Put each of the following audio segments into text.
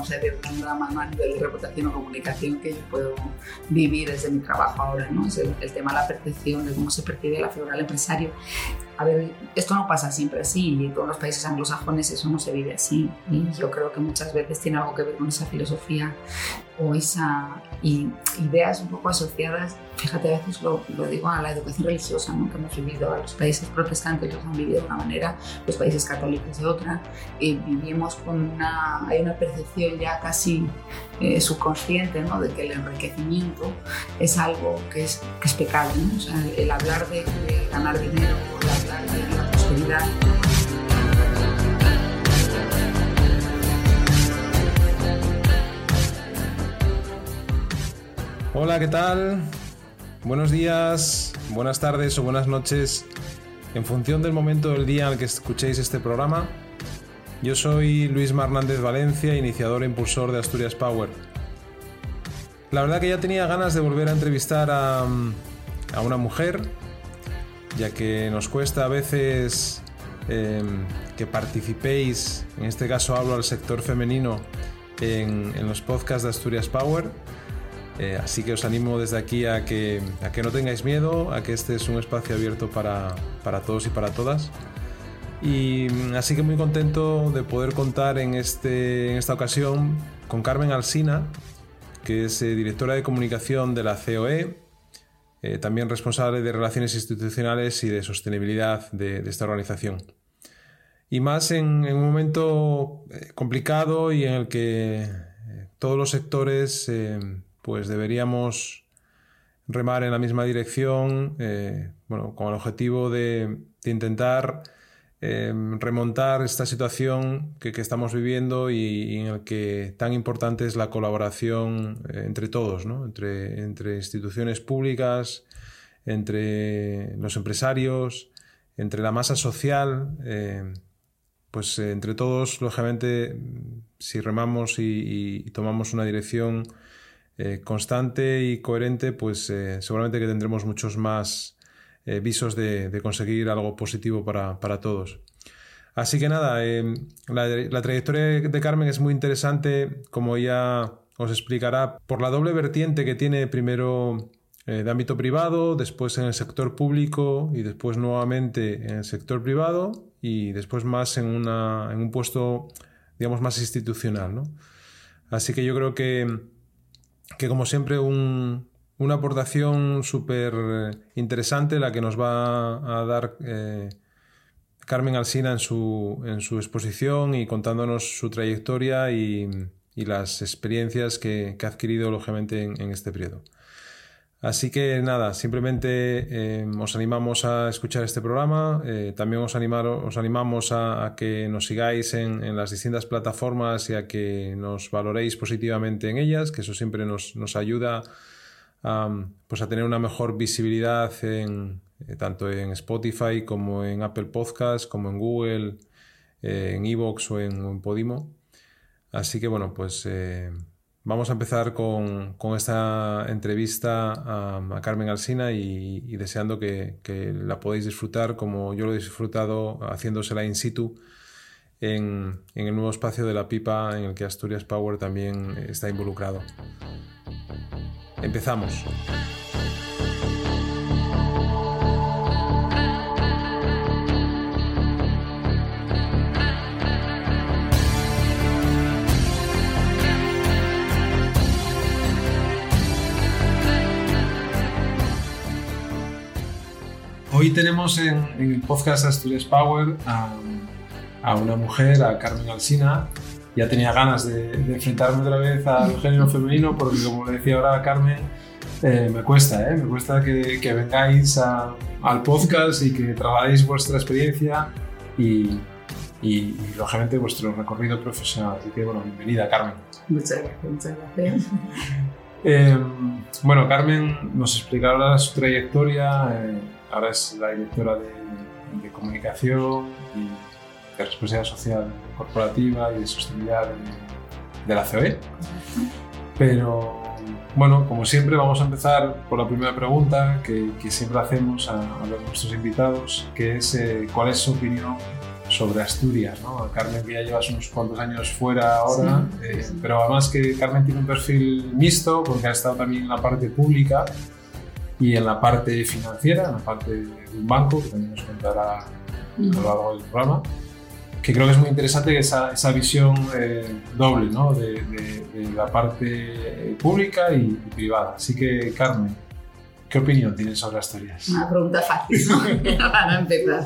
a decir, un drama a nivel de reputación o comunicación que yo puedo vivir desde mi trabajo ahora, ¿no? Es el, tema de la percepción, de cómo se percibe la figura del empresario. A ver, esto no pasa siempre así y en los países anglosajones eso no se vive así. Y yo creo que muchas veces tiene algo que ver con esa filosofía o esa ideas un poco asociadas, fíjate, a veces lo, lo, digo a la educación religiosa ¿no? que hemos vivido, a los países protestantes los han vivido de una manera, los países católicos de otra, y vivimos con una, hay una percepción ya casi eh, subconsciente ¿no? de que el enriquecimiento es algo que es, pecado, o el, hablar de, ganar dinero, el hablar de la prosperidad. Hola, ¿qué tal? Buenos días, buenas tardes o buenas noches, en función del momento del día en el que escuchéis este programa. Yo soy Luis Hernández Valencia, iniciador e impulsor de Asturias Power. La verdad que ya tenía ganas de volver a entrevistar a, una mujer, ya que nos cuesta a veces em, que participéis, en este caso hablo al sector femenino, en, en los podcasts de Asturias Power eh, así que os animo desde aquí a que, a que no tengáis miedo, a que este es un espacio abierto para, para todos y para todas. Y mm, así que muy contento de poder contar en, este, en esta ocasión con Carmen Alsina, que es eh, directora de comunicación de la COE, eh, también responsable de relaciones institucionales y de sostenibilidad de, esta organización. Y más en, un momento complicado y en el que todos los sectores pues deberíamos remar en la misma dirección, eh, bueno, con el objetivo de, intentar eh, remontar esta situación que, estamos viviendo y, en el que tan importante es la colaboración eh, entre todos, entre, instituciones públicas, entre los empresarios, entre la masa social, pues entre todos, lógicamente, si remamos y tomamos una dirección eh, constante y coherente, pues eh, seguramente que tendremos muchos más eh, visos de, conseguir algo positivo para, todos. Así que nada, la, trayectoria de Carmen es muy interesante, como ya os explicará, por la doble vertiente que tiene primero de ámbito privado, después en el sector público y después nuevamente en el sector privado y después más en, una, en un puesto, digamos, más institucional. ¿no? Así que yo creo que que como siempre una aportación súper interesante la que nos va a dar eh, Carmen Alsina en su, en su exposición y contándonos su trayectoria y, las experiencias que, ha adquirido lógicamente en, este periodo. Así que nada, simplemente eh, os animamos a escuchar este programa. Eh, también os, os animamos a, que nos sigáis en, las distintas plataformas y a que nos valoréis positivamente en ellas, que eso siempre nos, ayuda a, pues a tener una mejor visibilidad en, eh, tanto en Spotify como en Apple Podcasts, como en Google, en Evox o en, Podimo. Así que bueno, pues Vamos a empezar con, esta entrevista a, Carmen Alsina y, deseando que, la podáis disfrutar como yo lo he disfrutado haciéndosela in situ en, el nuevo espacio de la pipa en el que Asturias Power también está involucrado. Empezamos. Hoy tenemos en, el podcast Asturias Power a, una mujer, a Carmen Alsina. Ya tenía ganas de, enfrentarme otra vez al género femenino porque, como le decía ahora a Carmen, eh, me cuesta, ¿eh? me cuesta que, vengáis al podcast y que trabajéis vuestra experiencia y, y, lógicamente vuestro recorrido profesional. Así que, bueno, bienvenida, Carmen. Muchas gracias, muchas gracias. Em, bueno, Carmen nos explicará su trayectoria. Eh, ahora es la directora de, comunicación y de responsabilidad social corporativa y de sostenibilidad de, la COE. Pero bueno, como siempre vamos a empezar por la primera pregunta que, siempre hacemos a, nuestros invitados, que es eh, cuál es su opinión sobre Asturias, ¿no? Carmen que ya llevas unos cuantos años fuera ahora, eh, pero además que Carmen tiene un perfil mixto porque ha estado también en la parte pública y en la parte financiera, en la parte de un banco, que también nos contará a lo largo del programa, que creo que es muy interesante esa, esa visión eh, doble ¿no? de, de, la parte pública y, y privada. Así que, Carmen, ¿Qué opinión tienes sobre Asturias? Una pregunta fácil, ¿no? Para empezar.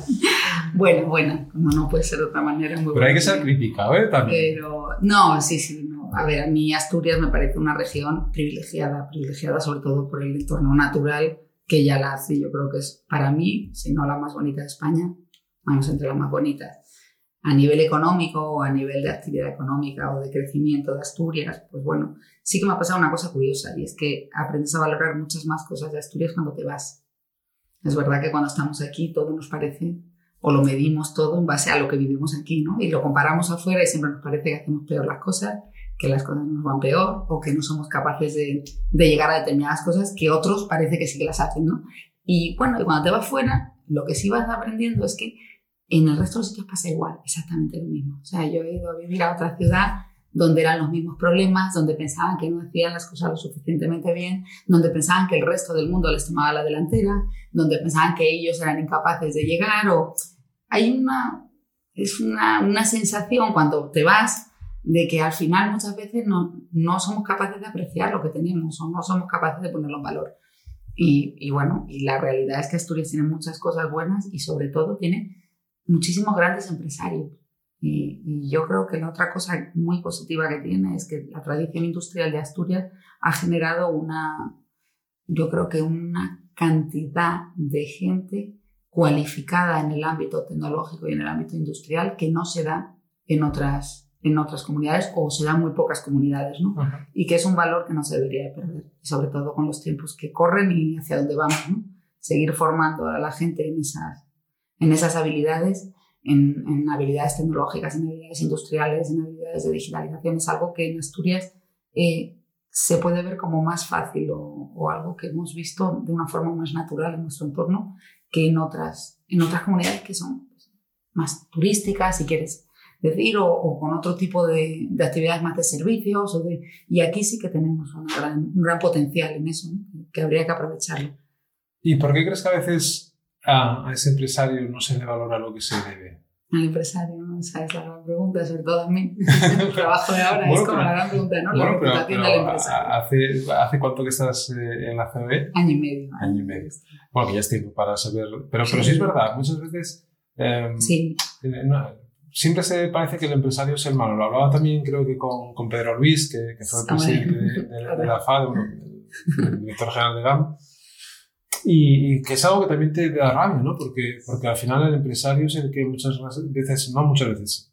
Bueno, bueno, como no puede ser de otra manera. Muy Pero hay que ser crítica, ¿eh? También. Pero, no, sí, sí. No. A ver, a mí Asturias me parece una región privilegiada, privilegiada sobre todo por el entorno natural que ya la hace. Yo creo que es para mí, si no la más bonita de España, vamos entre las más bonitas a nivel económico o a nivel de actividad económica o de crecimiento de Asturias, pues bueno, sí que me ha pasado una cosa curiosa y es que aprendes a valorar muchas más cosas de Asturias cuando te vas. Es verdad que cuando estamos aquí todo nos parece, o lo medimos todo en base a lo que vivimos aquí, ¿no? Y lo comparamos afuera y siempre nos parece que hacemos peor las cosas, que las cosas nos van peor o que no somos capaces de, llegar a determinadas cosas que otros parece que sí que las hacen, ¿no? Y bueno, y cuando te vas fuera, lo que sí vas aprendiendo es que en el resto de los sitios pasa igual, exactamente lo mismo. O sea, yo he ido a vivir a otra ciudad donde eran los mismos problemas, donde pensaban que no hacían las cosas lo suficientemente bien, donde pensaban que el resto del mundo les tomaba la delantera, donde pensaban que ellos eran incapaces de llegar o hay una es una, una sensación cuando te vas de que al final muchas veces no, no somos capaces de apreciar lo que tenemos o no somos capaces de ponerlo en valor. Y, y bueno, y la realidad es que Asturias tiene muchas cosas buenas y sobre todo tiene muchísimos grandes empresarios. Y, yo creo que la otra cosa muy positiva que tiene es que la tradición industrial de Asturias ha generado una, yo creo que una cantidad de gente cualificada en el ámbito tecnológico y en el ámbito industrial que no se da en otras, en otras comunidades o se da en muy pocas comunidades, ¿no? Y que es un valor que no se debería de perder, sobre todo con los tiempos que corren y hacia dónde vamos, ¿no? Seguir formando a la gente en esas, en esas habilidades, en, habilidades tecnológicas, en habilidades industriales, en habilidades de digitalización, es algo que en Asturias eh, se puede ver como más fácil o, algo que hemos visto de una forma más natural en nuestro entorno que en otras, en otras comunidades que son pues, más turísticas, si quieres decir, o, con otro tipo de, actividades más de servicios. O de, y aquí sí que tenemos un gran potencial en eso, que habría que aprovecharlo. ¿Y por qué crees que a veces a, ese empresario no se le valora lo que se debe? Al empresario, esa es la gran pregunta, sobre todo a mí. El trabajo de ahora es como la gran pregunta, ¿no? La reputación del empresario. Hace, ¿Hace cuánto que estás eh, en la CB? Año y medio. Año y medio. Bueno, que ya es tiempo para saber. Pero pero sí es verdad, muchas veces. Eh, sí. Eh, siempre se parece que el empresario es el malo. Lo hablaba también, creo que con, con Pedro Luis, que, que fue el presidente de, de, de, la FAD, bueno, el director general de GAM y, que es algo que también te da rabia, ¿no? Porque, porque al final el empresario es el que muchas veces, no muchas veces,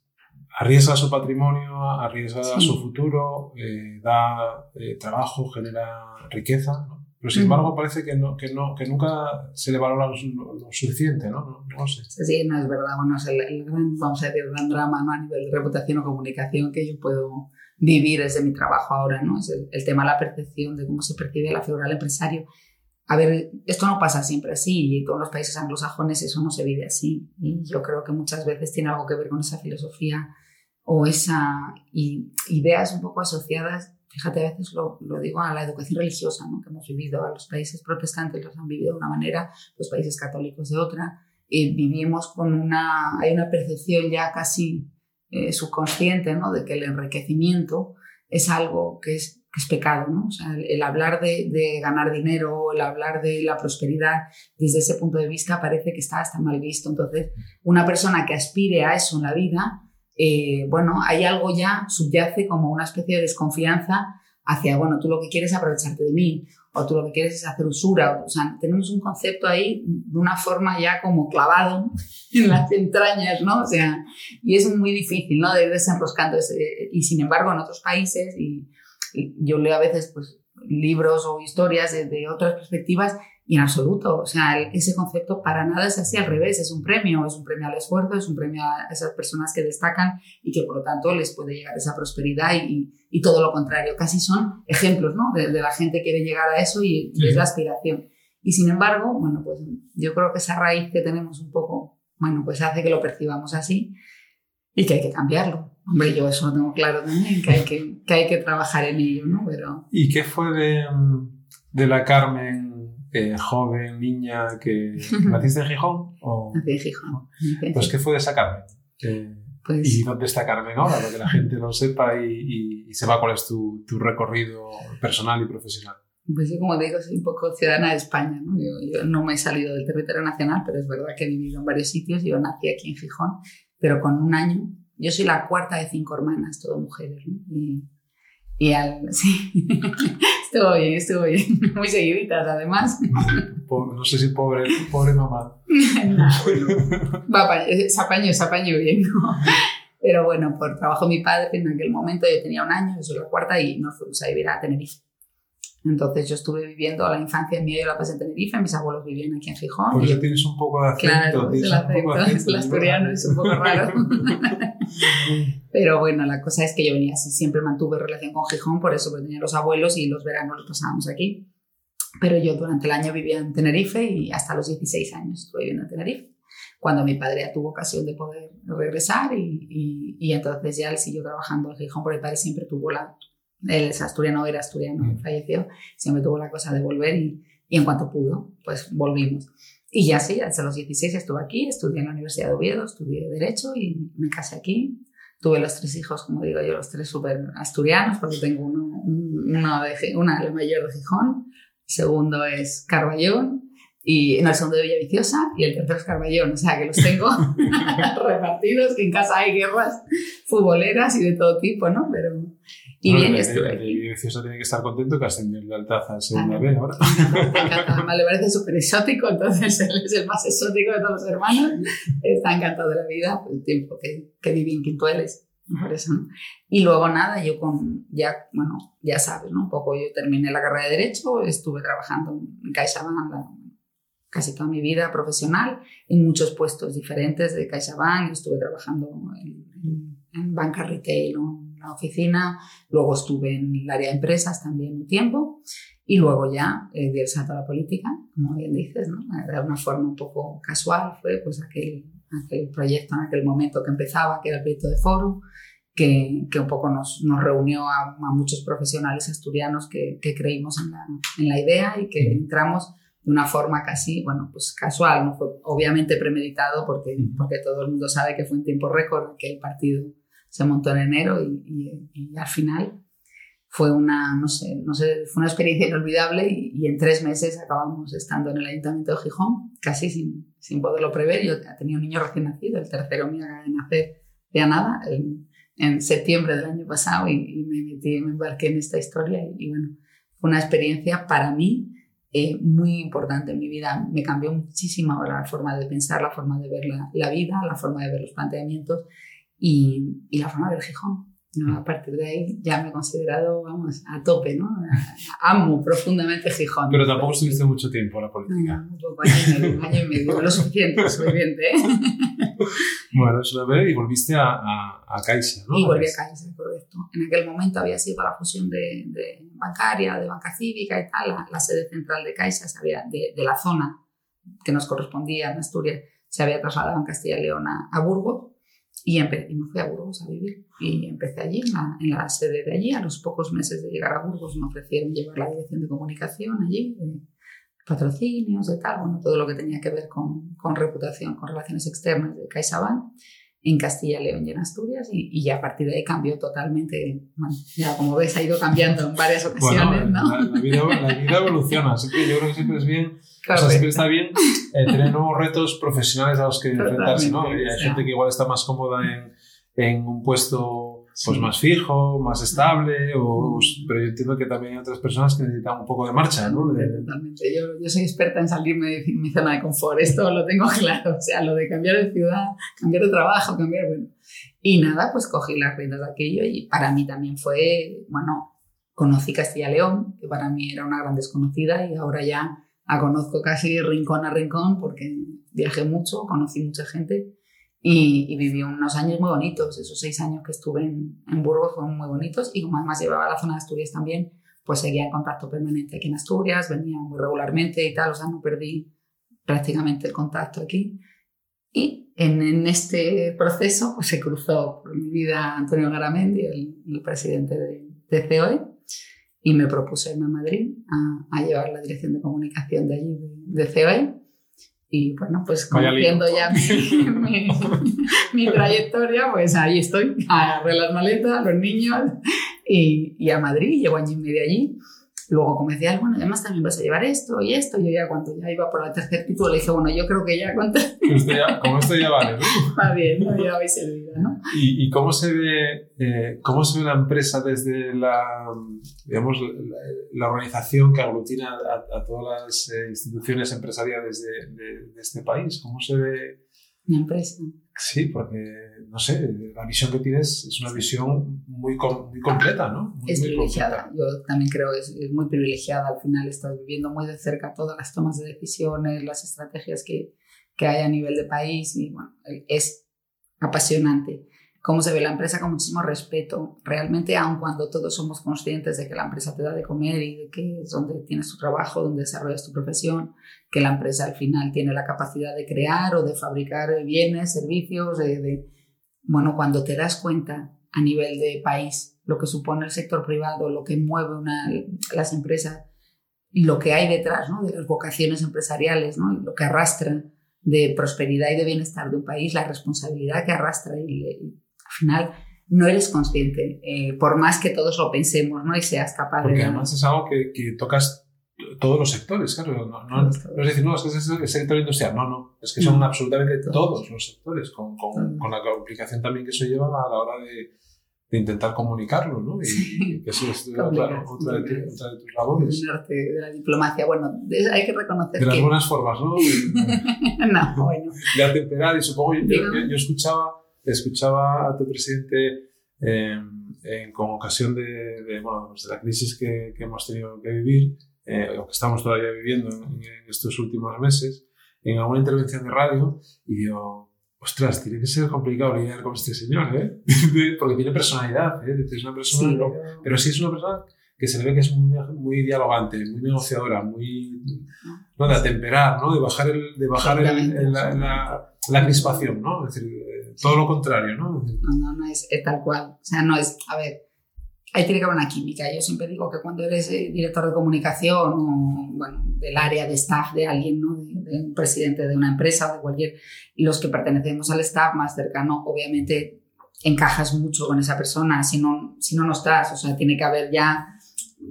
arriesga su patrimonio, arriesga su futuro, eh, da eh, trabajo, genera riqueza, ¿no? Pero sin embargo parece que, no, que, no, que nunca se le valora lo, suficiente, ¿no? No, sé. Sí, no es verdad. Bueno, es el, gran, vamos a decir, gran drama ¿no? a nivel de reputación o comunicación que yo puedo vivir desde mi trabajo ahora, ¿no? Es el, el tema de la percepción de cómo se percibe la figura del empresario a ver, esto no pasa siempre así y en los países anglosajones eso no se vive así. Y yo creo que muchas veces tiene algo que ver con esa filosofía o esa ideas un poco asociadas, fíjate, a veces lo, digo a la educación religiosa ¿no? que hemos vivido, los países protestantes los han vivido de una manera, los países católicos de otra. y vivimos con una, hay una percepción ya casi eh, subconsciente ¿no? de que el enriquecimiento es algo que es que es pecado, ¿no? O sea, el, hablar de, ganar dinero, el hablar de la prosperidad, desde ese punto de vista parece que está hasta mal visto. Entonces, una persona que aspire a eso en la vida, eh, bueno, hay algo ya subyace como una especie de desconfianza hacia, bueno, tú lo que quieres es aprovecharte de mí, o tú lo que quieres es hacer usura. O sea, tenemos un concepto ahí de una forma ya como clavado en las entrañas, ¿no? O sea, y es muy difícil, ¿no? De ir desenroscando. y sin embargo, en otros países, y yo leo a veces pues, libros o historias de, otras perspectivas y en absoluto, o sea, ese concepto para nada es así, al revés, es un premio, es un premio al esfuerzo, es un premio a esas personas que destacan y que por lo tanto les puede llegar esa prosperidad y, y todo lo contrario, casi son ejemplos, ¿no? De, la gente que quiere llegar a eso y, es la aspiración. Y sin embargo, bueno, pues yo creo que esa raíz que tenemos un poco bueno, pues hace que lo percibamos así y que hay que cambiarlo. Hombre, yo eso lo tengo claro también, que hay que, que, hay que trabajar en ello, ¿no? Pero... ¿Y qué fue de, de la Carmen eh, joven, niña, que naciste en Gijón? O... Nací en Gijón. Pues, ¿qué fue de esa Carmen? pues... ¿Y dónde está Carmen ahora? Para que la gente lo sepa y, y, sepa cuál es tu, tu, recorrido personal y profesional. Pues yo, como te digo, soy un poco ciudadana de España. ¿no? Yo, yo, no me he salido del territorio nacional, pero es verdad que he vivido en varios sitios. Yo nací aquí en Gijón, pero con un año. Yo soy la cuarta de cinco hermanas, todas mujeres. ¿no? Y, y al, sí, estuvo bien, estuvo bien. Muy seguiditas, además. no sé si pobre, pobre mamá. no, bueno, va, se apañó, se apañó bien. ¿no? Pero bueno, por trabajo de mi padre, en aquel momento yo tenía un año, yo soy la cuarta, y nos fuimos a vivir a Tenerife. Entonces yo estuve viviendo la infancia mía, yo la pasé en Tenerife, mis abuelos vivían aquí en Gijón. Por eso tienes un poco de acento. Claro, el acento, el asturiano es un poco raro. Pero bueno, la cosa es que yo venía así, siempre mantuve relación con Gijón, por eso tenía los abuelos y los veranos los pasábamos aquí. Pero yo durante el año vivía en Tenerife y hasta los 16 años estuve viviendo en Tenerife. Cuando mi padre ya tuvo ocasión de poder regresar y, y, y entonces ya él siguió trabajando en Gijón, porque mi padre siempre tuvo la, él es asturiano, era asturiano, falleció, siempre tuvo la cosa de volver y, y, en cuanto pudo, pues volvimos. Y ya sí, hasta los 16 estuve aquí, estudié en la Universidad de Oviedo, estudié Derecho y me casé aquí. Tuve los tres hijos, como digo yo, los tres súper asturianos, porque tengo uno, uno de, una, la mayor de Gijón, el segundo es Carballón, y en el segundo de Villaviciosa y el tercero es Carballón, o sea que los tengo repartidos, que en casa hay guerras futboleras y de todo tipo, ¿no? Pero, y bien, estuve aquí. Y tiene que estar contento que ascendió de Altaza a segunda vez ahora. Además, le parece súper exótico, entonces él es el más exótico de todos los hermanos. Está encantado de la vida, el tiempo que, que viví en Quintueles. Por eso, Y luego nada, yo con, ya, bueno, ya sabes, ¿no? Un poco yo terminé la carrera de Derecho, estuve trabajando en CaixaBank casi toda mi vida profesional, en muchos puestos diferentes de CaixaBank, estuve trabajando en, en banca retail, la oficina, luego estuve en el área de empresas también un tiempo y luego ya eh, di el salto a la política, como bien dices, ¿no? de una forma un poco casual, fue pues aquel, aquel proyecto en aquel momento que empezaba, que era el proyecto de Foro, que, que un poco nos, nos reunió a, a, muchos profesionales asturianos que, que creímos en la, en la idea y que entramos de una forma casi, bueno, pues casual, no fue obviamente premeditado porque, porque todo el mundo sabe que fue en tiempo récord que el partido se montó en enero y, y, al final fue una, no sé, no sé, fue una experiencia inolvidable y, en tres meses acabamos estando en el Ayuntamiento de Gijón, casi sin, sin poderlo prever. Yo tenía un niño recién nacido, el tercero mío acaba de nacer ya nada, en, en, septiembre del año pasado y, me metí, me embarqué en esta historia y, bueno, fue una experiencia para mí eh, muy importante en mi vida. Me cambió muchísimo la forma de pensar, la forma de ver la, la vida, la forma de ver los planteamientos y, y la forma del Gijón. ¿no? A partir de ahí ya me he considerado, vamos, a tope, ¿no? Amo profundamente Gijón. Pero tampoco estuviste mucho tiempo en la política. No, un poco, año y medio, año y medio, lo suficiente, lo suficiente. ¿eh? Bueno, eso lo veo y volviste a, a, a Caixa, ¿no? Y volví a Caixa, correcto. En aquel momento había sido la fusión de, de bancaria, de banca cívica y tal, la, la sede central de Caixa, sabía, de, de, la zona que nos correspondía en Asturias, se había trasladado en Castilla y León a, a Burgos y, y, me fui a Burgos a vivir. Y empecé allí, en la, en la, sede de allí. A los pocos meses de llegar a Burgos me ofrecieron llevar la dirección de comunicación allí, de patrocinios, de tal, bueno, todo lo que tenía que ver con, con reputación, con relaciones externas de CaixaBank en Castilla, León y en Asturias y, y, a partir de ahí cambió totalmente, bueno, ya como ves ha ido cambiando en varias ocasiones, bueno, ¿no? La, la, vida, la, vida, evoluciona, así que yo creo que siempre es bien, o sea, siempre está bien eh, tener nuevos retos profesionales a los que enfrentarse, ¿no? Hay gente que igual está más cómoda en, en un puesto pues sí. más fijo, más estable, o, pero yo entiendo que también hay otras personas que necesitan un poco de marcha, ¿no? De... Totalmente. Yo, yo, soy experta en salirme de mi zona de confort, esto lo tengo claro, o sea, lo de cambiar de ciudad, cambiar de trabajo, cambiar, bueno. Y nada, pues cogí las riendas de aquello y para mí también fue, bueno, conocí Castilla León, que para mí era una gran desconocida y ahora ya la conozco casi rincón a rincón porque viajé mucho, conocí mucha gente y, y, viví unos años muy bonitos. Esos seis años que estuve en, en, Burgos fueron muy bonitos y como además llevaba la zona de Asturias también, pues seguía en contacto permanente aquí en Asturias, venía muy regularmente y tal, o sea, no perdí prácticamente el contacto aquí. Y en, este proceso pues, se cruzó por mi vida Antonio Garamendi, el, presidente de, de, COE, y me propuse irme a Madrid a, llevar la dirección de comunicación de allí, de, de COE. Y bueno, pues conociendo ya mi, mi, trayectoria, pues ahí estoy, agarré las maletas, los niños y, y a Madrid, llevo año y medio allí. Luego, como decía, bueno, además también vas a llevar esto y esto. Yo ya cuando ya iba por el tercer título le dije, bueno, yo creo que ya como esto ya vale, ¿no? Va bien, ya habéis servido, ¿no? ¿Y, ¿Y, cómo se ve, eh, cómo se ve la empresa desde la, digamos, la, organización que aglutina a, todas las eh, instituciones empresariales de, de, este país? ¿Cómo se ve? La empresa. Sí, porque, no sé, la visión que tienes es una visión muy, muy completa, ¿no? es privilegiada. Yo también creo que es, muy privilegiada. Al final estás viviendo muy de cerca todas las tomas de decisiones, las estrategias que, que hay a nivel de país y, bueno, es apasionante cómo se ve la empresa con muchísimo respeto. Realmente, aun cuando todos somos conscientes de que la empresa te da de comer y de que es donde tienes tu trabajo, donde desarrollas tu profesión, que la empresa al final tiene la capacidad de crear o de fabricar bienes, servicios, de, bueno, cuando te das cuenta a nivel de país lo que supone el sector privado, lo que mueve una, las empresas y lo que hay detrás ¿no? de las vocaciones empresariales, ¿no? lo que arrastra de prosperidad y de bienestar de un país, la responsabilidad que arrastra y, al final no eres consciente, eh, por más que todos lo pensemos ¿no? y seas capaz Porque de... Porque además es algo que, que, tocas todos los sectores, claro. No, no, es decir, no, es que es el sector industrial. No, no. Es que son absolutamente todos. los sectores, con, con, con, la complicación también que eso lleva a la hora de, de intentar comunicarlo, ¿no? Y, que eso es otra, otra, de, tus labores. De la diplomacia. Bueno, hay que reconocer De las buenas formas, ¿no? no, bueno. De atemperar y supongo, yo, yo, escuchaba, escuchaba a tu presidente eh, en, con ocasión de, de, bueno, pues de la crisis que, que, hemos tenido que vivir, eh, o que estamos todavía viviendo en, en estos últimos meses, en alguna intervención de radio, y yo ostras, tiene que ser complicado lidiar con este señor, ¿eh? Porque tiene personalidad, ¿eh? Es una persona, pero... sí es una persona que se le ve que es muy, muy dialogante, muy negociadora, muy ¿no? de atemperar, ¿no? de bajar, el, de bajar el, la, la, crispación, ¿no? Es decir, eh, todo lo contrario, ¿no? No, no, no es, es, tal cual. O sea, no es, a ver, ahí tiene que haber una química. Yo siempre digo que cuando eres eh, director de comunicación o bueno, del área de staff de alguien, ¿no? de, un presidente de una empresa o de cualquier, los que pertenecemos al staff más cercano, obviamente encajas mucho con esa persona, si no, si no, no estás, o sea, tiene que haber ya,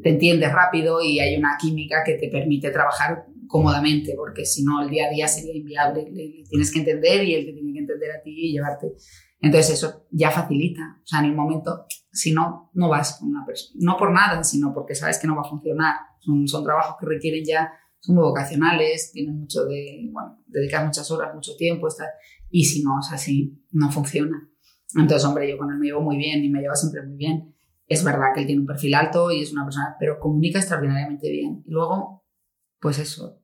te entiendes rápido y hay una química que te permite trabajar cómodamente, porque si no el día a día sería inviable, le, tienes que entender y él te tiene que entender a ti y llevarte. Entonces eso ya facilita, o sea, en el momento si no, no vas con una persona. No por nada, sino porque sabes que no va a funcionar. Son, son trabajos que requieren ya, son muy vocacionales, tienen mucho de, bueno, dedicar muchas horas, mucho tiempo, estar, y si no es así, no funciona. Entonces, hombre, yo con él me llevo muy bien y me lleva siempre muy bien. Es verdad que él tiene un perfil alto y es una persona, pero comunica extraordinariamente bien. Y luego, pues eso,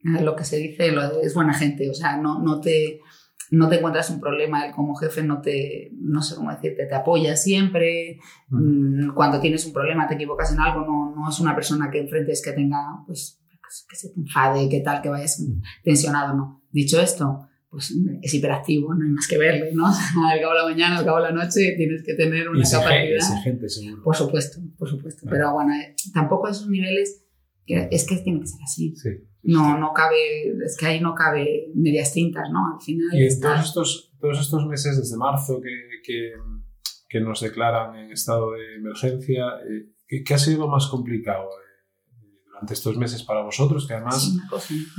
lo que se dice es buena gente, o sea, no, no te no te encuentras un problema, él como jefe no te, no sé cómo decirte, te apoya siempre, mm. cuando tienes un problema, te equivocas en algo, no, no es una persona que enfrentes que tenga, pues, que se te enfade, que tal, que vayas tensionado, no. Dicho esto, pues es hiperactivo, no hay más que verle, ¿no? al cabo de la mañana, al cabo de la noche, tienes que tener una capacidad. Gente, seguro. Por supuesto, por supuesto. Pero bueno, eh, tampoco a esos niveles, es que tiene que ser así. Sí no, no cabe, es que ahí no cabe medias tintas, ¿no? Al final. Y en todos estos, todos estos meses, desde marzo, que, que, que nos declaran en estado de emergencia, eh, ¿qué, ¿qué, ha sido más complicado eh, durante estos meses para vosotros? Que además.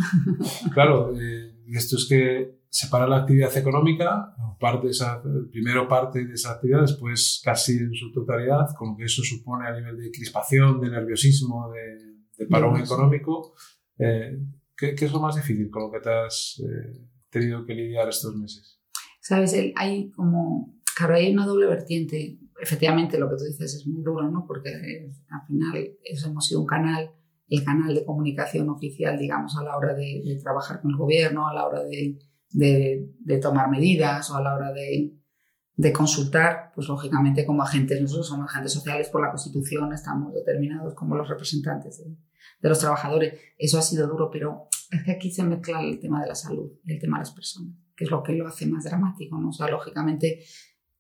claro, eh, esto es que separa la actividad económica, parte de esa, primero parte de esa actividad, después casi en su totalidad, con lo que eso supone a nivel de crispación, de nerviosismo, de, de parón económico. Eh, ¿qué, es lo más difícil con lo que te has eh, tenido que lidiar estos meses? Sabes, hay como, claro, hay una doble vertiente. Efectivamente, lo que tú dices es muy duro, ¿no? Porque eh, al final hemos sido un canal, el canal de comunicación oficial, digamos, a la hora de, trabajar con el gobierno, a la hora de, de, tomar medidas o a la hora de, de consultar, pues lógicamente como agentes, nosotros somos agentes sociales por la Constitución, estamos determinados como los representantes de, los trabajadores. Eso ha sido duro, pero es que aquí se mezcla el tema de la salud el tema de las personas. que es lo que lo hace más dramático, ¿no? O sea, lógicamente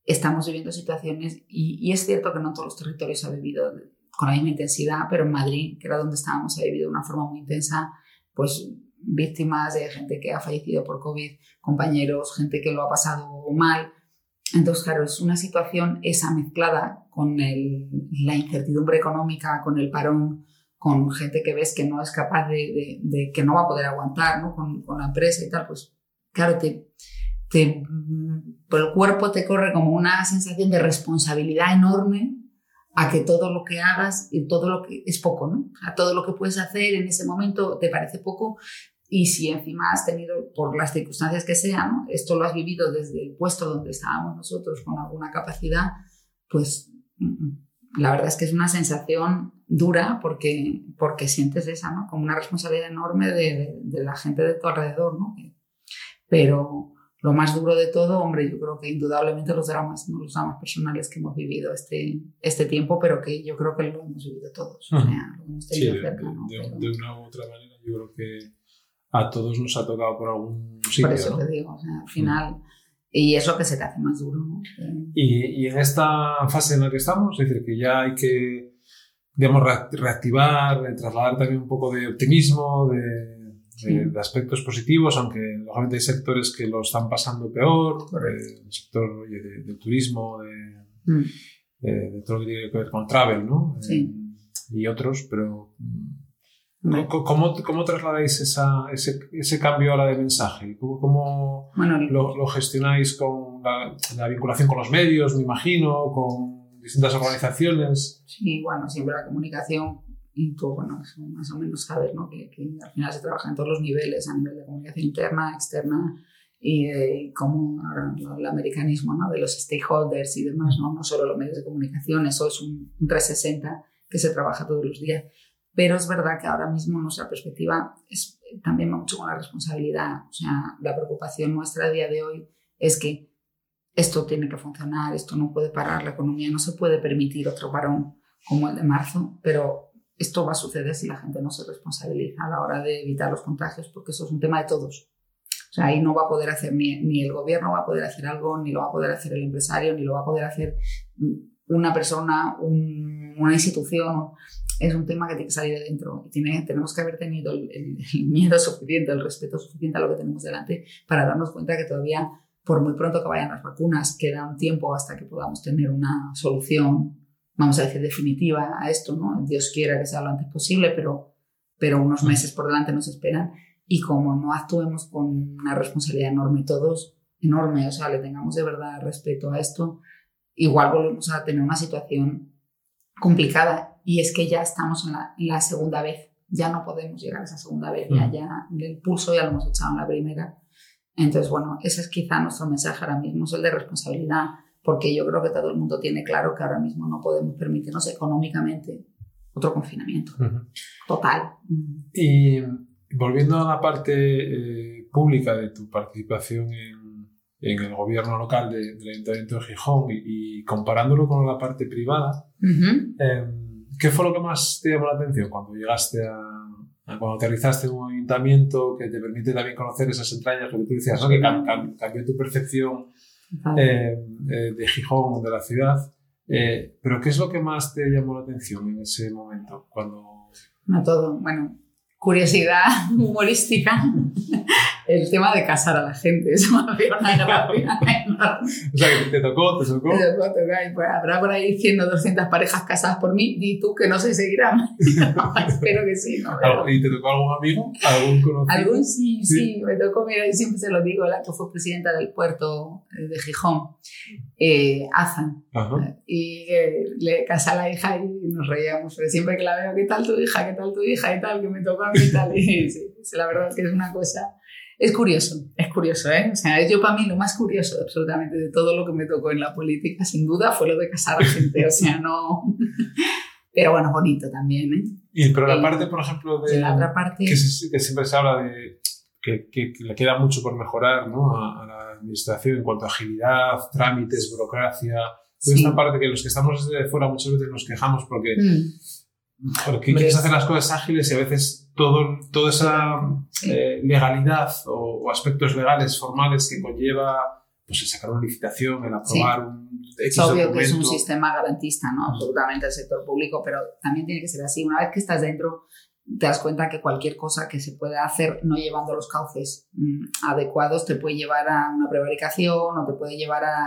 estamos viviendo situaciones y, y es cierto que no todos los territorios ha vivido con la misma intensidad, pero en Madrid, que era donde estábamos, ha vivido de una forma muy intensa, pues víctimas de gente que ha fallecido por COVID, compañeros, gente que lo ha pasado mal. Entonces, claro, es una situación esa mezclada con la incertidumbre económica, con el parón, con gente que ves que no es capaz de, que no va a poder aguantar, ¿no? Con, la empresa y tal, pues claro, te, por el cuerpo te corre como una sensación de responsabilidad enorme a que todo lo que hagas y todo lo que es poco, ¿no? A todo lo que puedes hacer en ese momento te parece poco y si encima has tenido, por las circunstancias que sean, esto lo has vivido desde el puesto donde estábamos nosotros con alguna capacidad, pues mm, mm, la verdad es que es una sensación dura porque, porque sientes esa, ¿no? Como una responsabilidad enorme de, de la gente de tu alrededor, ¿no? Pero, lo más duro de todo, hombre, yo creo que indudablemente los dramas, ¿no? los dramas personales que hemos vivido este, este tiempo, pero que yo creo que lo hemos vivido todos. O sea, lo hemos tenido sí, cerca, de, ¿no? de, una u otra manera, yo creo que a todos nos ha tocado por algún sitio. Por eso te digo, o sea, al final. Y es lo que se te hace más duro. ¿no? Y, y, en esta fase en la que estamos, es decir, que ya hay que, digamos, reactivar, trasladar también un poco de optimismo, de de, aspectos positivos, aunque lógicamente hay sectores que lo están pasando peor, eh, el sector del turismo, mm. de, todo lo que tiene que ver con travel, ¿no? Sí. y otros, pero mm, ¿cómo, cómo trasladáis esa, ese, ese, cambio ahora de mensaje? ¿Cómo, cómo lo, lo, gestionáis con la, la, vinculación con los medios, me imagino, con distintas organizaciones? Sí, bueno, siempre la comunicación y tú, bueno, más o menos sabes ¿no? que, que, al final se trabaja en todos los niveles, a nivel de comunicación interna, externa, y eh, como el americanismo ¿no? de los stakeholders y demás, ¿no? no solo los medios de comunicación, eso es un, 360 que se trabaja todos los días. Pero es verdad que ahora mismo nuestra perspectiva es, también va mucho con la responsabilidad. O sea, la preocupación nuestra a día de hoy es que esto tiene que funcionar, esto no puede parar, la economía no se puede permitir otro parón como el de marzo, pero esto va a suceder si la gente no se responsabiliza a la hora de evitar los contagios, porque eso es un tema de todos. O sea, ahí no va a poder hacer ni, ni, el gobierno va a poder hacer algo, ni lo va a poder hacer el empresario, ni lo va a poder hacer una persona, una institución. Es un tema que tiene que salir de dentro. Y tiene, tenemos que haber tenido el, el, miedo suficiente, el respeto suficiente a lo que tenemos delante para darnos cuenta que todavía, por muy pronto que vayan las vacunas, queda un tiempo hasta que podamos tener una solución vamos a decir, definitiva a esto, ¿no? Dios quiera que sea lo antes posible, pero, pero unos meses por delante nos esperan y como no actuemos con una responsabilidad enorme todos, enorme, o sea, le tengamos de verdad respeto a esto, igual volvemos a tener una situación complicada y es que ya estamos en la, la segunda vez, ya no podemos llegar a esa segunda vez, ya, ya el pulso ya lo hemos echado en la primera. Entonces, bueno, ese es quizá nuestro mensaje ahora mismo, es el de responsabilidad porque yo creo que todo el mundo tiene claro que ahora mismo no podemos permitirnos económicamente otro confinamiento. Total. Y volviendo a la parte eh, pública de tu participación en, en el gobierno local del Ayuntamiento de Gijón y, comparándolo con la parte privada, em, ¿qué fue lo que más te llamó la atención cuando llegaste a, cuando aterrizaste en un ayuntamiento que te permite también conocer esas entrañas, lo que tú decías, ¿no? que cambió tu percepción eh, eh, de Gijón, de la ciudad. Eh, pero ¿qué es lo que más te llamó la atención en ese momento? Cuando... No todo, bueno, curiosidad humorística el tema de casar a la gente. Eso me hacía una gracia O sea, que te tocó, te tocó. Te tocó, pues, habrá por ahí 100 o 200 parejas casadas por mí, y tú que no se seguirán. espero que sí. ¿no? ¿Y te tocó algún amigo? ¿Algún conocido? Algún sí, sí, me tocó, mira, y siempre se lo digo, la que fue presidenta del puerto eh, de Gijón, eh, Azan. Y eh, le casa a la hija y nos reíamos, pero siempre que la veo, ¿qué tal tu hija? ¿Qué tal tu hija? Y tal, que me tocó a mí y tal. Y sí, la verdad es que es una cosa es curioso, es curioso, ¿eh? O sea, yo para mí lo más curioso absolutamente de todo lo que me tocó en la política, sin duda, fue lo de casar a gente, o sea, no... Pero bueno, bonito también, ¿eh? Y, pero la parte, por ejemplo, de... La otra parte... Que, siempre se habla de... Que, que, le queda mucho por mejorar, ¿no? A, la administración en cuanto a agilidad, trámites, burocracia... Toda esta parte que los que estamos desde fuera muchas veces nos quejamos porque... Mm Porque quieres hacer las cosas ágiles y a veces todo, toda esa eh, legalidad o, aspectos legales, formales que conlleva pues, el sacar una licitación, el aprobar un Es obvio que es un sistema garantista, ¿no? Absolutamente el sector público, pero también tiene que ser así. Una vez que estás dentro, te das cuenta que cualquier cosa que se pueda hacer no llevando los cauces mm, adecuados te puede llevar a una prevaricación o te puede llevar a,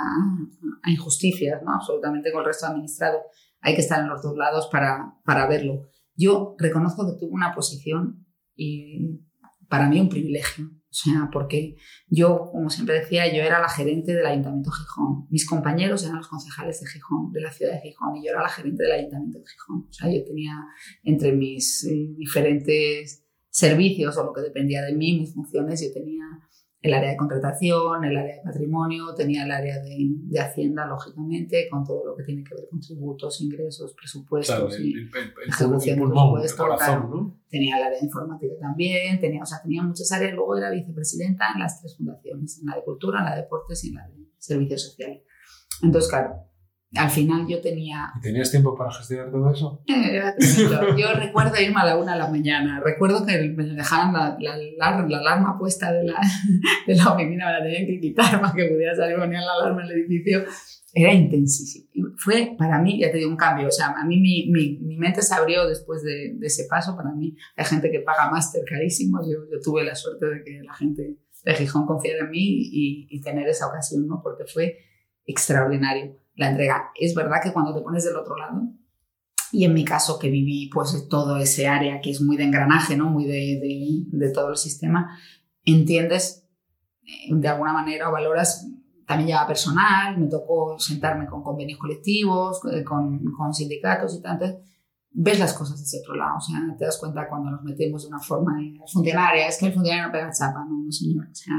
a injusticias, ¿no? Absolutamente con el resto administrado hay que estar en los dos lados para, para verlo. Yo reconozco que tuve una posición y para mí un privilegio. O sea, porque yo, como siempre decía, yo era la gerente del Ayuntamiento de Gijón. Mis compañeros eran los concejales de Gijón, de la ciudad de Gijón, y yo era la gerente del Ayuntamiento de Gijón. O sea, yo tenía entre mis eh, diferentes servicios o lo que dependía de mí, mis funciones, yo tenía el área de contratación, el área de patrimonio, tenía el área de, de, Hacienda, lógicamente, con todo lo que tiene que ver con tributos, ingresos, presupuestos y ejecución de presupuestos. Tenía el área de informática también, tenía, o sea, tenía muchas áreas. Luego era vicepresidenta en las tres fundaciones, en la de cultura, en la de deportes y en la de servicios sociales. Entonces, claro, al final yo tenía... ¿Y tenías tiempo para gestionar todo eso? yo recuerdo irme a la una de la mañana. Recuerdo que me dejaban la, la, alarma puesta de la, de la oficina, me la tenían que quitar para que pudiera salir, ponían la alarma en el edificio. Era intensísimo. Y fue para mí, ya te digo, un cambio. O sea, a mí mi, mi, mi mente se abrió después de, de, ese paso. Para mí hay gente que paga máster carísimos. Yo, yo tuve la suerte de que la gente de Gijón confiara en mí y, y tener esa ocasión, ¿no? Porque fue extraordinario la entrega. Es verdad que cuando te pones del otro lado, y en mi caso que viví pues todo ese área que es muy de engranaje, ¿no? muy de, de, todo el sistema, entiendes eh, de alguna manera o valoras, también lleva personal, me tocó sentarme con convenios colectivos, eh, con, con sindicatos y tanto, ves las cosas desde otro lado, o sea, te das cuenta cuando nos metemos de una forma funcionaria, es que el funcionario no pega chapa, no, no señor, o sea,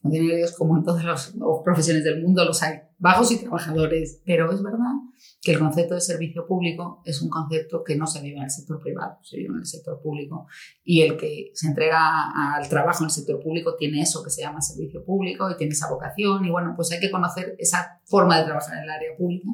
funcionarios como en todas las profesiones del mundo los hay, bajos y trabajadores, pero es verdad que el concepto de servicio público es un concepto que no se vive en el sector privado, se vive en el sector público. Y el que se entrega al trabajo en el sector público tiene eso que se llama servicio público y tiene esa vocación. Y bueno, pues hay que conocer esa forma de trabajar en el área pública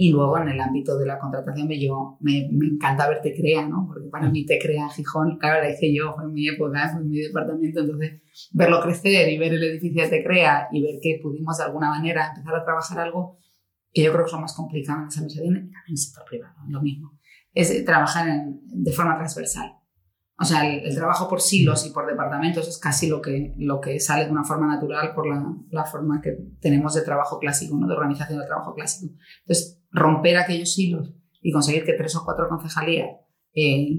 y luego en el ámbito de la contratación, yo, me, me encanta ver Crea, ¿no? Porque para mí Te Crea Gijón, claro, la hice yo, fue en mi época, fue en mi departamento, entonces verlo crecer y ver el edificio de Te Crea y ver que pudimos de alguna manera empezar a trabajar algo que yo creo que es lo más complicado en esa mesa en el sector privado, lo mismo, es trabajar de forma transversal. O sea, el, trabajo por silos y por departamentos es casi lo que, lo que sale de una forma natural por la, la forma que tenemos de trabajo clásico, ¿no? de organización del trabajo clásico. Entonces, romper aquellos hilos y conseguir que tres o cuatro concejalías eh,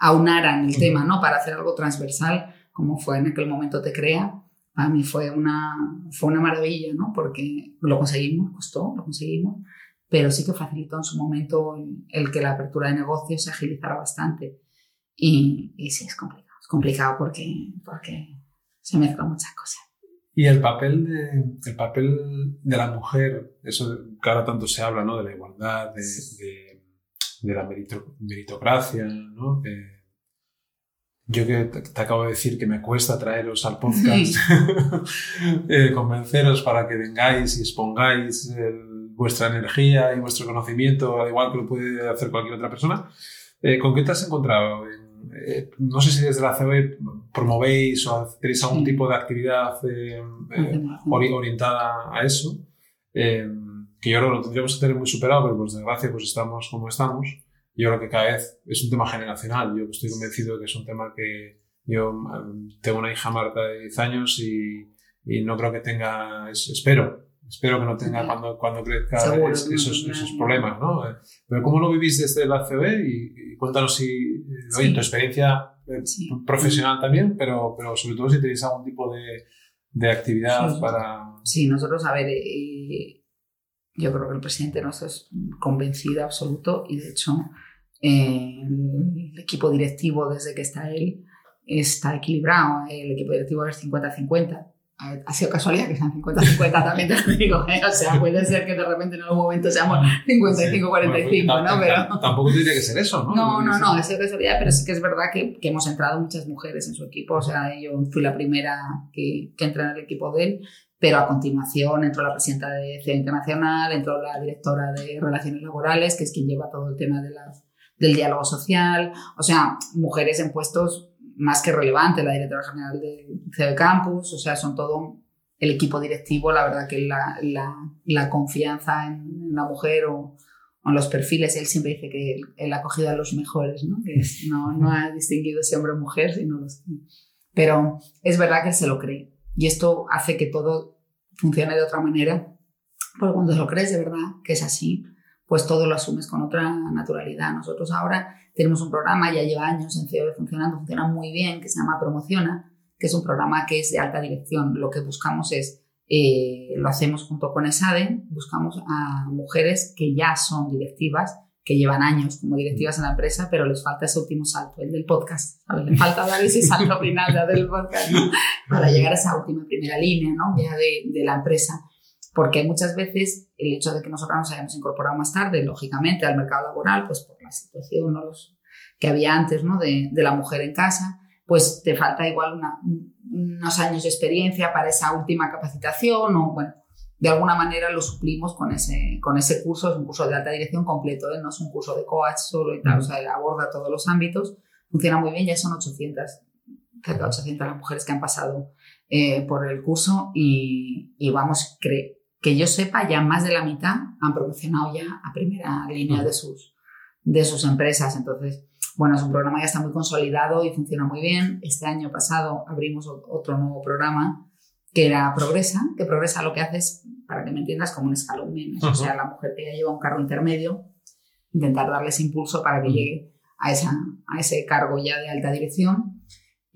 aunaran el tema ¿no? para hacer algo transversal, como fue en aquel momento Te Crea, para mí fue una, fue una maravilla, ¿no? porque lo conseguimos, costó, lo conseguimos, pero sí que facilitó en su momento el, el que la apertura de negocios se agilizara bastante y, y sí, es complicado. Es complicado porque, porque se mezclan muchas cosas. Y el papel de, el papel de la mujer, eso que ahora tanto se habla, ¿no? De la igualdad, de, de, de la meritocracia, ¿no? yo que te, acabo de decir que me cuesta traeros al podcast, eh, convenceros para que vengáis y expongáis vuestra energía y vuestro conocimiento, al igual que lo puede hacer cualquier otra persona. Eh, ¿Con qué te has encontrado eh, no sé si desde la COE promovéis o tenéis algún tipo de actividad eh, eh, orientada a eso, que yo creo que lo tendríamos que tener muy superado, pero por desgracia pues estamos como estamos. Yo creo que cada vez es un tema generacional. Yo estoy convencido de que es un tema que yo tengo una hija Marta de 10 años y, y no creo que tenga, espero, espero que no tenga cuando, cuando crezca esos, esos, problemas, ¿no? Pero ¿cómo lo vivís desde la COE? Y, cuéntanos si, oye, tu experiencia eh, profesional también, pero, pero sobre todo si tenéis algún tipo de, de actividad para... Sí, nosotros, a ver, eh, yo creo que el presidente nos es convencido absoluto y de hecho eh, el equipo directivo desde que está él está equilibrado, el equipo directivo es 50-50 ha sido casualidad que sean 50-50 también te lo digo, ¿eh? o sea, puede ser que de repente en algún momento seamos 55-45, ¿no? Pero... Tampoco tiene que ser eso, ¿no? No, no, no, ha sido casualidad, pero sí que es verdad que, que, hemos entrado muchas mujeres en su equipo, o sea, yo fui la primera que, que entré en el equipo de él, pero a continuación entró la presidenta de CEA Internacional, entró la directora de Relaciones Laborales, que es quien lleva todo el tema de las del diálogo social, o sea, mujeres en puestos más que relevantes, la directora general del CEO de Campus, o sea, son todo el equipo directivo, la verdad que la, la, confianza en, la mujer o, en los perfiles, él siempre dice que él, ha cogido a los mejores, ¿no? que no, no ha distinguido si hombre o mujer, sino los Pero es verdad que él se lo cree y esto hace que todo funcione de otra manera, porque cuando lo crees de verdad que es así, pues todo lo asumes con otra naturalidad. Nosotros ahora tenemos un programa, ya lleva años en COE funcionando, funciona muy bien, que se llama Promociona, que es un programa que es de alta dirección. Lo que buscamos es, eh, lo hacemos junto con ESADE, buscamos a mujeres que ya son directivas, que llevan años como directivas en la empresa, pero les falta ese último salto, el del podcast. Les falta dar ese salto final del podcast para llegar a esa última primera línea ¿no? ya de la empresa porque muchas veces el hecho de que nosotros nos hayamos incorporado más tarde, lógicamente, al mercado laboral, pues por la situación que había antes ¿no? de, la mujer en casa, pues te falta igual unos años de experiencia para esa última capacitación o, bueno, de alguna manera lo suplimos con ese, con ese curso, es un curso de alta dirección completo, ¿eh? no es un curso de coach solo y tal, o sea, aborda todos los ámbitos, funciona muy bien, ya son 800, cerca de 800 las mujeres que han pasado eh, por el curso y, y vamos, creo que yo sepa, ya más de la mitad han promocionado ya a primera línea de sus, de sus empresas. Entonces, bueno, es un programa que ya está muy consolidado y funciona muy bien. Este año pasado abrimos otro nuevo programa que era Progresa, que Progresa lo que hace es, para que me entiendas, como un escalón menos. O sea, la mujer que ya lleva un cargo intermedio, intentar darles impulso para que llegue a, esa, a ese cargo ya de alta dirección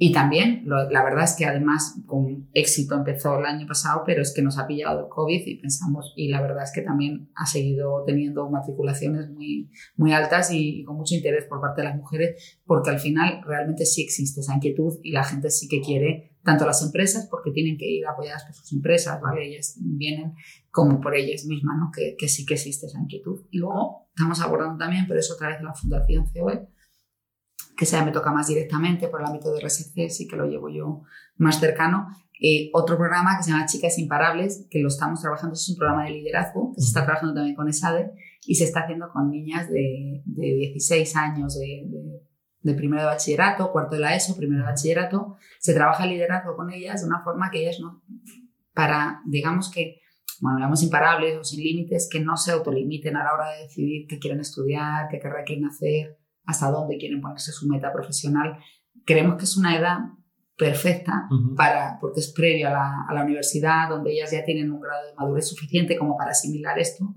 y también, la verdad es que además con éxito empezó el año pasado, pero es que nos ha pillado el COVID y pensamos, y la verdad es que también ha seguido teniendo matriculaciones muy, muy altas y, con mucho interés por parte de las mujeres, porque al final realmente sí existe esa inquietud y la gente sí que quiere, tanto las empresas, porque tienen que ir apoyadas por sus empresas, ¿vale? Ellas vienen como por ellas mismas, ¿no? Que, sí que existe esa inquietud. Y luego estamos abordando también, pero eso otra vez la Fundación COE, que sea me toca más directamente por el ámbito de RSC, sí que lo llevo yo más cercano. Eh, otro programa que se llama Chicas Imparables, que lo estamos trabajando, es un programa de liderazgo que se está trabajando también con ESADE y se está haciendo con niñas de, de 16 años de, de, primero de bachillerato, cuarto de la ESO, primero de bachillerato. Se trabaja el liderazgo con ellas de una forma que ellas no, para, digamos que, bueno, digamos imparables o sin límites, que no se autolimiten a la hora de decidir qué quieren estudiar, qué carrera quieren hacer, hasta dónde quieren ponerse su meta profesional. Creemos que es una edad perfecta para, porque es previa a la, a la, universidad, donde ellas ya tienen un grado de madurez suficiente como para asimilar esto.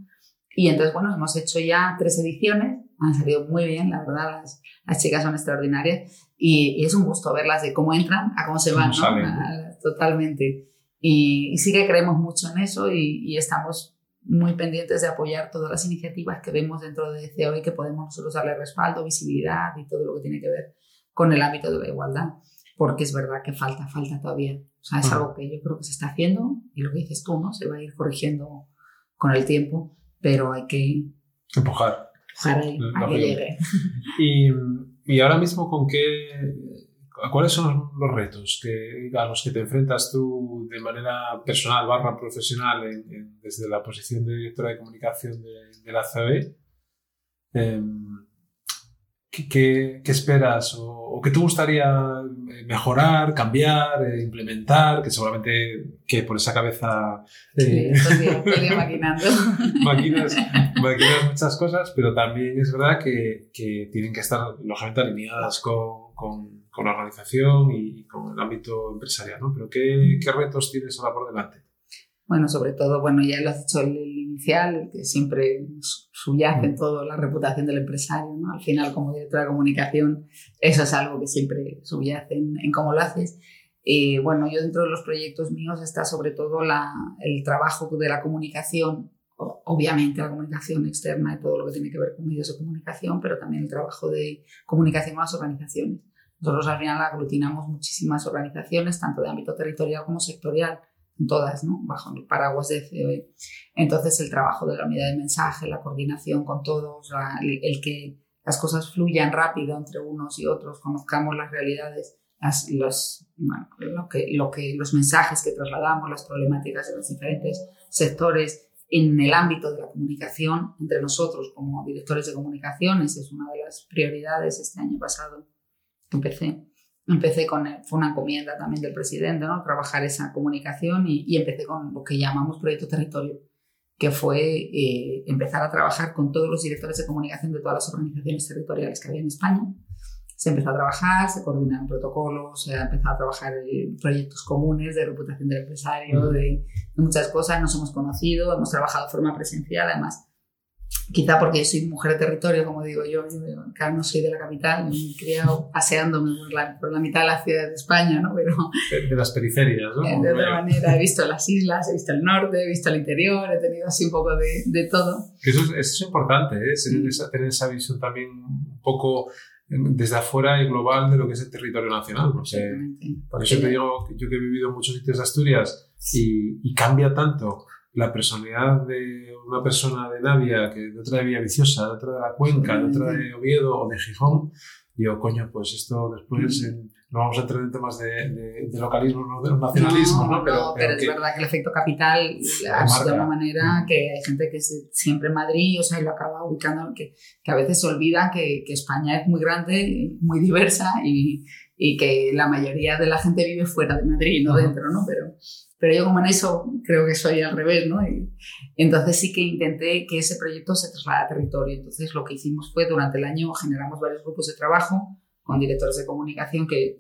Y entonces, bueno, hemos hecho ya tres ediciones, han salido muy bien, la verdad, las, las chicas son extraordinarias y, es un gusto verlas de cómo entran a cómo se van, ¿no? totalmente. Y, y, sí que creemos mucho en eso y, y estamos muy pendientes de apoyar todas las iniciativas que vemos dentro de COE que podemos nosotros darle respaldo, visibilidad y todo lo que tiene que ver con el ámbito de la igualdad, porque es verdad que falta, falta todavía. O sea, es algo que yo creo que se está haciendo y lo que dices tú, ¿no? Se va a ir corrigiendo con el tiempo, pero hay que empujar. Empujar ahí, a que llegue. Y, y ahora mismo, ¿con qué ¿Cuáles son los retos que, a los que te enfrentas tú de manera personal barra profesional desde la posición de directora de comunicación de, la COE? Em, ¿qué, esperas o, qué te gustaría eh, mejorar, cambiar, eh, implementar? Que seguramente que por esa cabeza... Eh, sí, estoy, maquinando. maquinas, muchas cosas, pero también es verdad que, que tienen que estar lógicamente alineadas con, con con la organización y con el ámbito empresarial, ¿no? Pero ¿qué, qué retos tienes ahora por delante? Bueno, sobre todo, bueno, ya lo has dicho el inicial, que siempre subyace en mm. todo la reputación del empresario, ¿no? Al final, como directora de comunicación, eso es algo que siempre subyace en, cómo lo haces. Y bueno, yo dentro de los proyectos míos está sobre todo la, el trabajo de la comunicación, obviamente la comunicación externa y todo lo que tiene que ver con medios de comunicación, pero también el trabajo de comunicación con las organizaciones. Nosotros al final aglutinamos muchísimas organizaciones, tanto de ámbito territorial como sectorial, todas, ¿no? bajo el paraguas de COE. Entonces, el trabajo de la unidad de mensaje, la coordinación con todos, el, que las cosas fluyan rápido entre unos y otros, conozcamos las realidades, las, los, lo que, lo que, los mensajes que trasladamos, las problemáticas de los diferentes sectores en el ámbito de la comunicación entre nosotros como directores de comunicaciones. Es una de las prioridades este año pasado empecé. Empecé con, fue una encomienda también del presidente, ¿no? Trabajar esa comunicación y, y empecé con lo que llamamos Proyecto Territorio, que fue eh, empezar a trabajar con todos los directores de comunicación de todas las organizaciones territoriales que había en España se empezó a trabajar, se coordinaron protocolos, se empezó a trabajar en proyectos comunes de reputación del empresario, de, muchas cosas, nos hemos conocido, hemos trabajado de forma presencial, además, quizá porque soy mujer de territorio, como digo yo, yo no soy de la capital, me he criado paseándome por la, mitad de la ciudad de España, ¿no? Pero, de, las periferias, ¿no? De otra manera, he visto las islas, he visto el norte, he visto el interior, he tenido así un poco de, de todo. Eso es, eso es importante, ¿eh? tener esa visión también un poco desde afuera y global de lo que es el territorio nacional. Porque, por eso te digo yo que he vivido en muchos sitios de Asturias y, cambia tanto la personalidad de una persona de Navia que de otra de Villaviciosa, de otra de la Cuenca, de otra de Oviedo o de Gijón. Digo, coño, pues esto después no vamos a entrar en temas de, de, localismo, no de nacionalismo, ¿no? Pero, pero, es verdad que el efecto capital ha sido de una manera que hay gente que es siempre en Madrid, o sea, y lo acaba ubicando, que, que a veces se olvida que, que, España es muy grande, muy diversa y, y, que la mayoría de la gente vive fuera de Madrid, no dentro, ¿no? Pero, pero yo como en eso creo que soy al revés, ¿no? Y, entonces sí que intenté que ese proyecto se trasladara a territorio. Entonces lo que hicimos fue durante el año generamos varios grupos de trabajo con directores de comunicación que,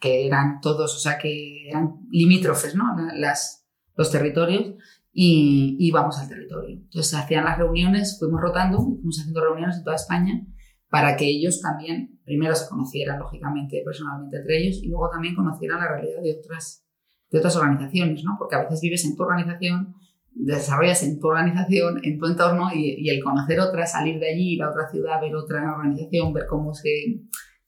que eran todos, o sea, que eran limítrofes, ¿no? Las, los territorios y íbamos al territorio. Entonces hacían las reuniones, fuimos rotando, fuimos haciendo reuniones en toda España para que ellos también, primero se conocieran lógicamente personalmente entre ellos y luego también conocieran la realidad de otras, de otras organizaciones, ¿no? Porque a veces vives en tu organización, desarrollas en tu organización, en tu entorno y, el conocer otras, salir de allí, ir a otra ciudad, ver otra organización, ver cómo se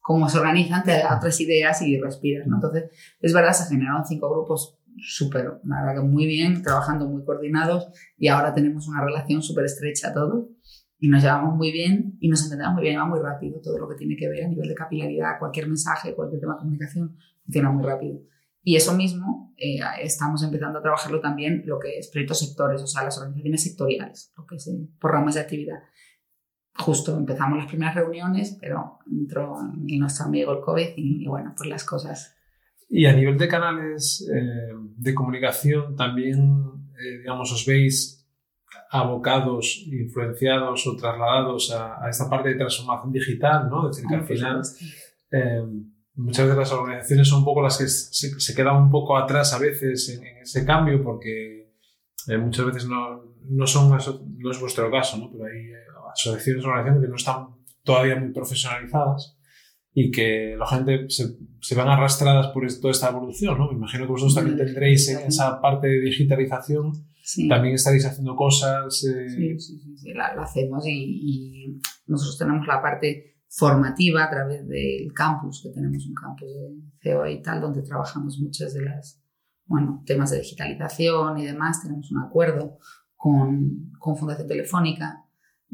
cómo se organizan, te da otras ideas y respiras, ¿no? Entonces, es verdad, se generaron cinco grupos súper, la verdad que muy bien, trabajando muy coordinados y ahora tenemos una relación súper estrecha todos y nos llevamos muy bien y nos entendemos muy bien, va muy rápido todo lo que tiene que ver a nivel de capilaridad, cualquier mensaje, cualquier tema de comunicación, funciona muy rápido. Y eso mismo eh, estamos empezando a trabajarlo también lo que es proyectos sectores, o sea, las organizaciones sectoriales, lo que es eh, por ramas de actividad justo empezamos las primeras reuniones, pero entró nuestro amigo el COVID y, bueno, pues las cosas. Y a nivel de canales eh, de comunicación, también, eh, digamos, os veis abocados, influenciados o trasladados a, esta parte de transformación digital, ¿no? Es decir, que al final eh, muchas de las organizaciones son un poco las que se, quedan un poco atrás a veces en, en ese cambio porque muchas veces no, no, son, no es vuestro caso, ¿no? Pero hay asociaciones, organizaciones que no están todavía muy profesionalizadas y que la gente se, se van arrastradas por toda esta evolución, ¿no? Me imagino que vosotros también tendréis en esa parte de digitalización, también estaréis haciendo cosas. Eh... Sí, sí, sí, la, hacemos y, y, nosotros tenemos la parte formativa a través del campus, que tenemos un campus de CEO y tal, donde trabajamos muchas de las, bueno, temas de digitalización y demás. Tenemos un acuerdo con, con Fundación Telefónica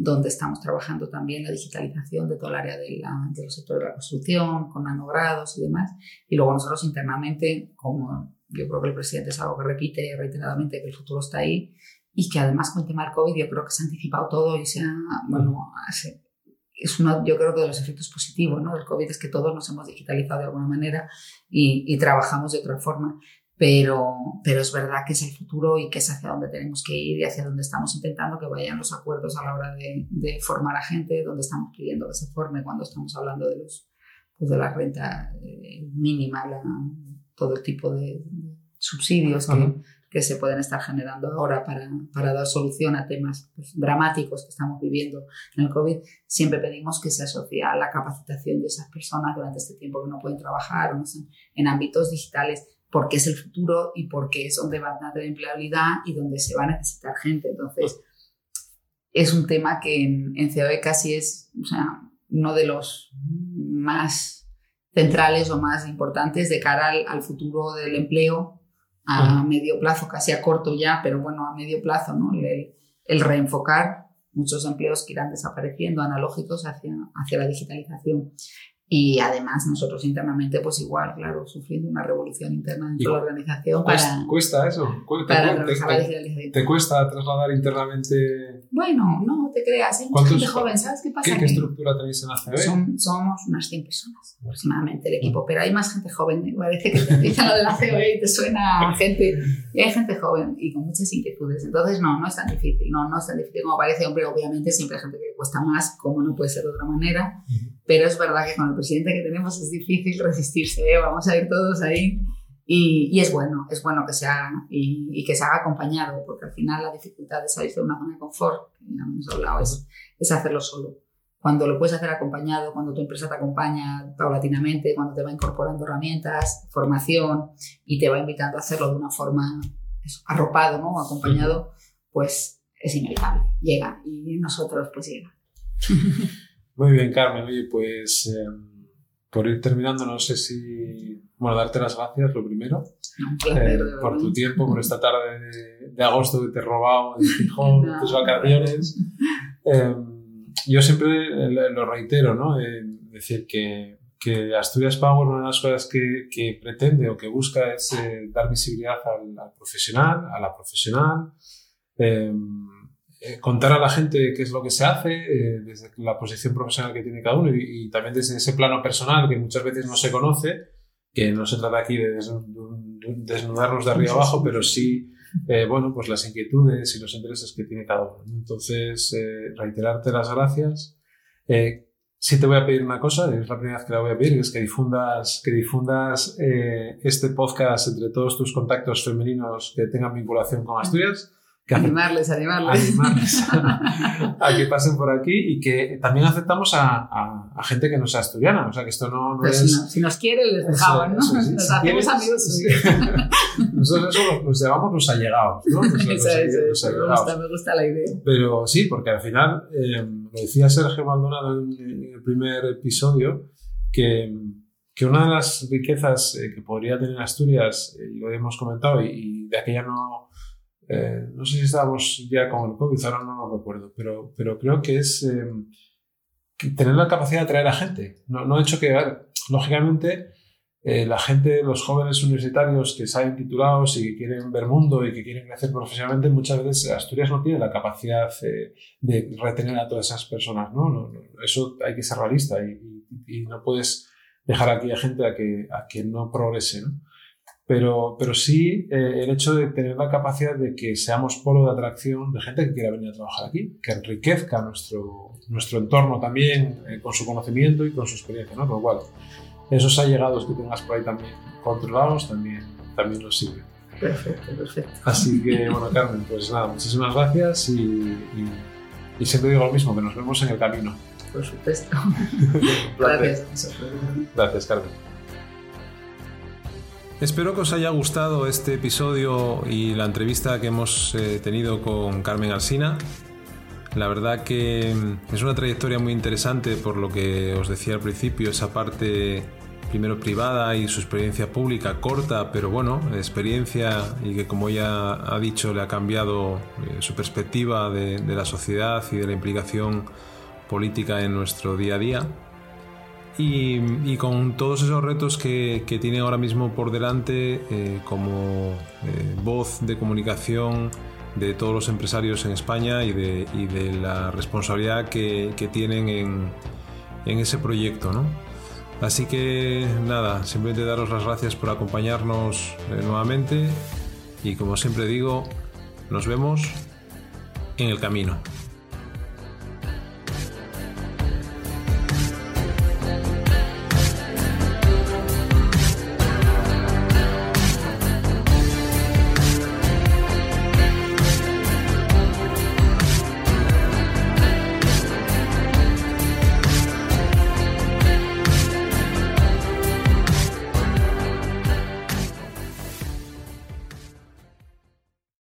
donde estamos trabajando también la digitalización de todo el área de, la, de los sectores de la construcción, con nanogrados y demás. Y luego nosotros internamente, como yo creo que el presidente es algo que repite reiteradamente, que el futuro está ahí y que además con el tema del COVID yo creo que se ha anticipado todo y se ha, bueno, es uno, yo creo que de los efectos positivos ¿no? del COVID es que todos nos hemos digitalizado de alguna manera y, y trabajamos de otra forma pero, pero es verdad que es el futuro y que es hacia donde tenemos que ir y hacia donde estamos intentando que vayan los acuerdos a la hora de, de formar a gente, donde estamos pidiendo que se forme cuando estamos hablando de, los, pues de la renta eh, mínima, la, todo el tipo de, subsidios que, que, se pueden estar generando ahora para, para dar solución a temas pues, dramáticos que estamos viviendo en el COVID, siempre pedimos que se asocie a la capacitación de esas personas durante este tiempo que no pueden trabajar o en ámbitos digitales porque es el futuro y porque es donde va a tener empleabilidad y donde se va a necesitar gente. Entonces, es un tema que en, en COE casi es o sea, uno de los más centrales o más importantes de cara al, futuro del empleo a medio plazo, casi a corto ya, pero bueno, a medio plazo, ¿no? El, el reenfocar muchos empleos que irán desapareciendo analógicos hacia, hacia la digitalización. Y además nosotros internamente, pues igual, claro, sufriendo una revolución interna dentro de la organización. Para, ¿Cuesta eso? ¿Te, para te, te, ¿Te cuesta trasladar internamente? Bueno, no te creas, hay mucha gente joven, ¿sabes qué pasa? ¿Qué, estructura tenéis en la CB? Son, somos unas 100 personas aproximadamente el equipo, pero hay más gente joven. Me parece que te dicen lo de la CB y te suena a gente. Y hay gente joven y con muchas inquietudes. Entonces, no, no es tan difícil. No, no es tan difícil como parece. Hombre, obviamente siempre hay gente que cuesta más, como no puede ser de otra manera. Pero es verdad que con el presidente que tenemos es difícil resistirse. ¿eh? Vamos a ir todos ahí. Y, y, es bueno, es bueno que se haga y, y, que se haga acompañado, porque al final la dificultad de salir de una zona de confort, que ya hemos hablado, es, es hacerlo solo. Cuando lo puedes hacer acompañado, cuando tu empresa te acompaña paulatinamente, cuando te va incorporando herramientas, formación y te va invitando a hacerlo de una forma eso, arropado, ¿no? acompañado, pues es inevitable, llega y nosotros pues llega. Muy bien, Carmen. Oye, pues eh, por ir terminando, no sé si. Bueno, darte las gracias, lo primero. eh, por tu tiempo, por esta tarde de, de agosto que te he robado en Gijón, no, tus vacaciones. Eh, yo siempre lo reitero, ¿no? Eh, decir que, que, Asturias Power, una de las cosas que, que pretende o que busca es eh, dar visibilidad al, al, profesional, a la profesional. Eh, eh, contar a la gente qué es lo que se hace eh, desde la posición profesional que tiene cada uno y, y, también desde ese plano personal que muchas veces no se conoce, que no se trata aquí de desnudarnos de arriba abajo, pero sí, eh, bueno, pues las inquietudes y los intereses que tiene cada uno. Entonces, eh, reiterarte las gracias. sí te voy a pedir una cosa, es la primera vez que la voy a pedir, que es que difundas, que difundas este podcast entre todos tus contactos femeninos que tengan vinculación con Asturias animarles, animarles. animarles a, que pasen por aquí y que también aceptamos a, a, a, gente que no sea asturiana. O sea, que esto no, no pues es... No, si nos quiere, les dejaban, ¿no? Eso, nos si hacemos quieres, amigos. Nosotros eso los, los, llamamos los allegados, ¿no? Los, eso, los, eso, los allegados. Me, gusta, me gusta la idea. Pero sí, porque al final, eh, lo decía Sergio Maldonado en, en el primer episodio, que que una de las riquezas eh, que podría tener Asturias, eh, y lo hemos comentado, y, y de aquella no, eh, no sé si estábamos ya con el COVID, ahora no lo recuerdo, pero, pero creo que es eh, tener la capacidad de atraer a gente. No, no he hecho que, lógicamente, eh, la gente, los jóvenes universitarios que salen titulados y que quieren ver mundo y que quieren crecer profesionalmente, muchas veces Asturias no tiene la capacidad eh, de retener a todas esas personas. ¿no? eso hay que ser realista y, no puedes dejar aquí a gente a que, a que no progrese. Pero, pero sí eh, el hecho de tener la capacidad de que seamos polo de atracción de gente que quiera venir a trabajar aquí, que enriquezca nuestro, nuestro entorno también eh, con su conocimiento y con su experiencia, ¿no? Con lo cual, esos allegados que tengas por ahí también controlados también, también nos sirven. Perfecto, perfecto. Así que, bueno, Carmen, pues nada, muchísimas gracias y, y, y siempre digo lo mismo, que nos vemos en el camino. Por supuesto. gracias. Gracias, Carmen. Espero que os haya gustado este episodio y la entrevista que hemos eh, tenido con Carmen Alsina. La verdad que mm, es una trayectoria muy interesante por lo que os decía al principio, esa parte primero privada y su experiencia pública corta, pero bueno, experiencia y que como ella ha dicho le ha cambiado eh, su perspectiva de, de la sociedad y de la implicación política en nuestro día a día. Y, con todos esos retos que, que tiene ahora mismo por delante eh, como eh, voz de comunicación de todos los empresarios en España y de, la responsabilidad que, tienen en, en, ese proyecto. ¿no? Así que nada, simplemente daros las gracias por acompañarnos eh, nuevamente y como siempre digo, nos vemos en el camino.